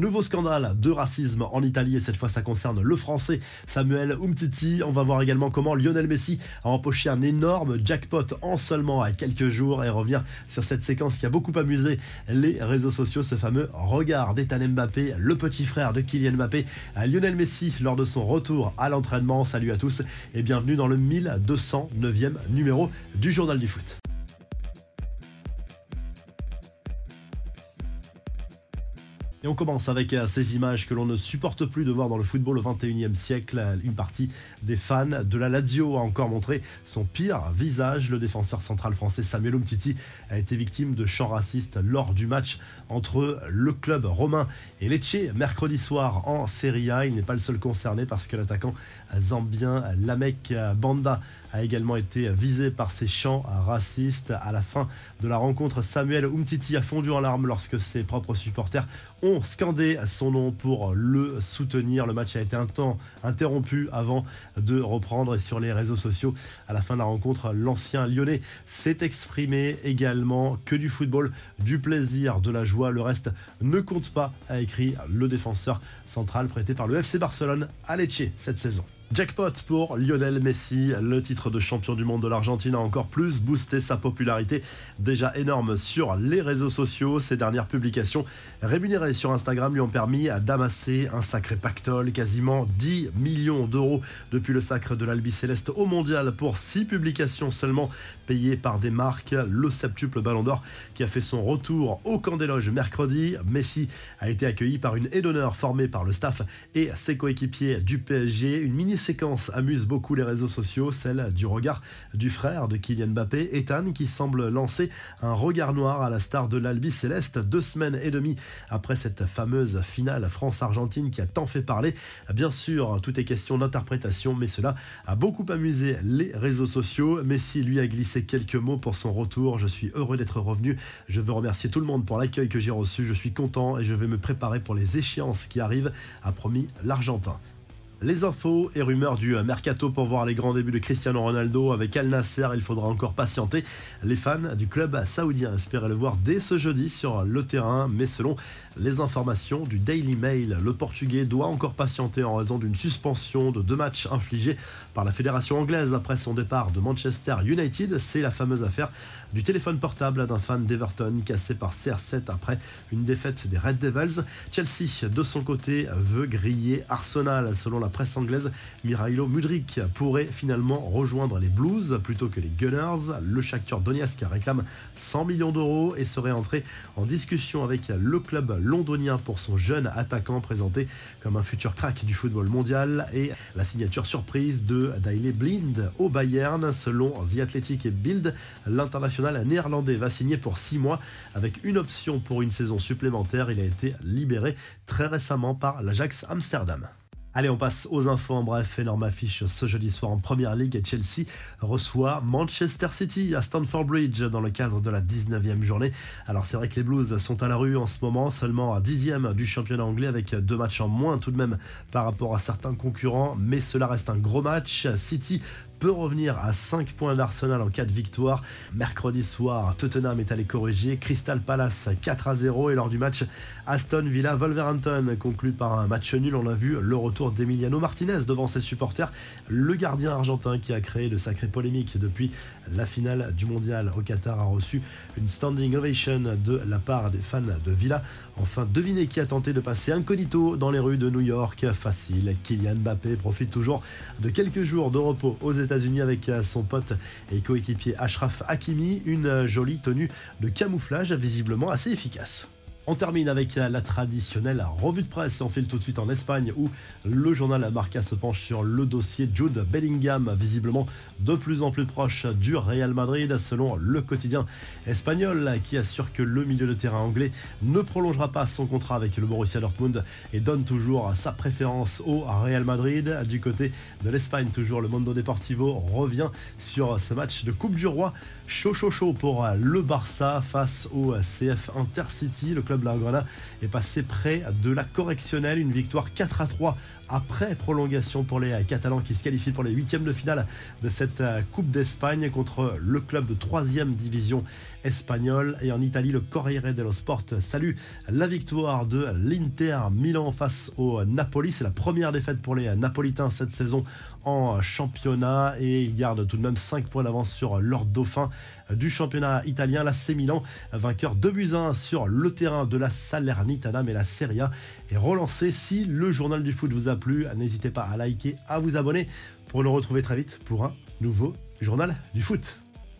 Nouveau scandale de racisme en Italie et cette fois ça concerne le français Samuel Umtiti. On va voir également comment Lionel Messi a empoché un énorme jackpot en seulement quelques jours et revenir sur cette séquence qui a beaucoup amusé les réseaux sociaux, ce fameux regard d'Ethan Mbappé, le petit frère de Kylian Mbappé, à Lionel Messi lors de son retour à l'entraînement. Salut à tous et bienvenue dans le 1209e numéro du Journal du Foot. Et on commence avec euh, ces images que l'on ne supporte plus de voir dans le football au 21e siècle. Une partie des fans de la Lazio a encore montré son pire visage. Le défenseur central français Samuel Umtiti a été victime de chants racistes lors du match entre le club romain et Lecce mercredi soir en Serie A. Il n'est pas le seul concerné parce que l'attaquant zambien Lamek Banda a également été visé par ces chants racistes. À la fin de la rencontre, Samuel Umtiti a fondu en larmes lorsque ses propres supporters ont scandé son nom pour le soutenir. Le match a été un temps interrompu avant de reprendre sur les réseaux sociaux. À la fin de la rencontre, l'ancien lyonnais s'est exprimé également que du football, du plaisir, de la joie. Le reste ne compte pas, a écrit le défenseur central prêté par le FC Barcelone à Lecce cette saison. Jackpot pour Lionel Messi, le titre de champion du monde de l'Argentine a encore plus boosté sa popularité, déjà énorme sur les réseaux sociaux. Ses dernières publications rémunérées sur Instagram lui ont permis d'amasser un sacré pactole, quasiment 10 millions d'euros depuis le sacre de l'Albi Céleste au mondial pour 6 publications seulement payées par des marques. Le septuple Ballon d'Or qui a fait son retour au camp des loges mercredi. Messi a été accueilli par une aide d'honneur formée par le staff et ses coéquipiers du PSG. Une mini séquence amuse beaucoup les réseaux sociaux, celle du regard du frère de Kylian Mbappé, Ethan, qui semble lancer un regard noir à la star de l'Albi Céleste deux semaines et demie après cette fameuse finale France-Argentine qui a tant fait parler. Bien sûr, tout est question d'interprétation, mais cela a beaucoup amusé les réseaux sociaux. Messi lui a glissé quelques mots pour son retour. Je suis heureux d'être revenu. Je veux remercier tout le monde pour l'accueil que j'ai reçu. Je suis content et je vais me préparer pour les échéances qui arrivent, a promis l'Argentin. Les infos et rumeurs du mercato pour voir les grands débuts de Cristiano Ronaldo avec Al Nasser, il faudra encore patienter. Les fans du club saoudien espéraient le voir dès ce jeudi sur le terrain, mais selon les informations du Daily Mail, le Portugais doit encore patienter en raison d'une suspension de deux matchs infligés par la fédération anglaise après son départ de Manchester United. C'est la fameuse affaire du téléphone portable d'un fan d'Everton cassé par CR7 après une défaite des Red Devils. Chelsea, de son côté, veut griller Arsenal selon la presse anglaise, Mirailo Mudrik pourrait finalement rejoindre les Blues plutôt que les Gunners. Le Shakhtar Donetsk réclame 100 millions d'euros et serait entré en discussion avec le club londonien pour son jeune attaquant présenté comme un futur crack du football mondial et la signature surprise de Daile Blind au Bayern. Selon The Athletic et Bild, l'international néerlandais va signer pour 6 mois avec une option pour une saison supplémentaire. Il a été libéré très récemment par l'Ajax Amsterdam. Allez, on passe aux infos. En bref, énorme affiche ce jeudi soir en Première League. Chelsea reçoit Manchester City à Stamford Bridge dans le cadre de la 19e journée. Alors, c'est vrai que les Blues sont à la rue en ce moment, seulement à 10e du championnat anglais avec deux matchs en moins tout de même par rapport à certains concurrents. Mais cela reste un gros match. City peut revenir à 5 points d'Arsenal en cas de victoire. Mercredi soir, Tottenham est allé corriger Crystal Palace 4 à 0 et lors du match Aston Villa Wolverhampton conclu par un match nul, on a vu le retour d'Emiliano Martinez devant ses supporters, le gardien argentin qui a créé de sacrées polémiques depuis la finale du mondial au Qatar a reçu une standing ovation de la part des fans de Villa. Enfin, devinez qui a tenté de passer incognito dans les rues de New York. Facile, Kylian Mbappé profite toujours de quelques jours de repos aux États Avec euh, son pote et coéquipier Ashraf Hakimi. Une euh, jolie tenue de camouflage visiblement assez efficace. On termine avec la traditionnelle revue de presse. On file tout de suite en Espagne où le journal Marca se penche sur le dossier Jude Bellingham, visiblement de plus en plus proche du Real Madrid, selon le quotidien espagnol qui assure que le milieu de terrain anglais ne prolongera pas son contrat avec le Borussia Dortmund et donne toujours sa préférence au Real Madrid. Du côté de l'Espagne, toujours le Mondo Deportivo revient sur ce match de Coupe du Roi. Chaud chaud chaud pour le Barça face au CF Intercity. Le club blaugrana est passé près de la correctionnelle. Une victoire 4 à 3 après prolongation pour les Catalans qui se qualifient pour les huitièmes de finale de cette euh, Coupe d'Espagne contre le club de 3 division espagnole. Et en Italie, le Corriere dello Sport salue la victoire de l'Inter Milan face au Napoli. C'est la première défaite pour les Napolitains cette saison en championnat et ils gardent tout de même 5 points d'avance sur leur dauphin du championnat italien, la C Milan, vainqueur 2 buts 1 sur le terrain de la Salernitana, mais la Serie A est relancée. Si le journal du foot vous a plu, n'hésitez pas à liker, à vous abonner pour nous retrouver très vite pour un nouveau journal du foot.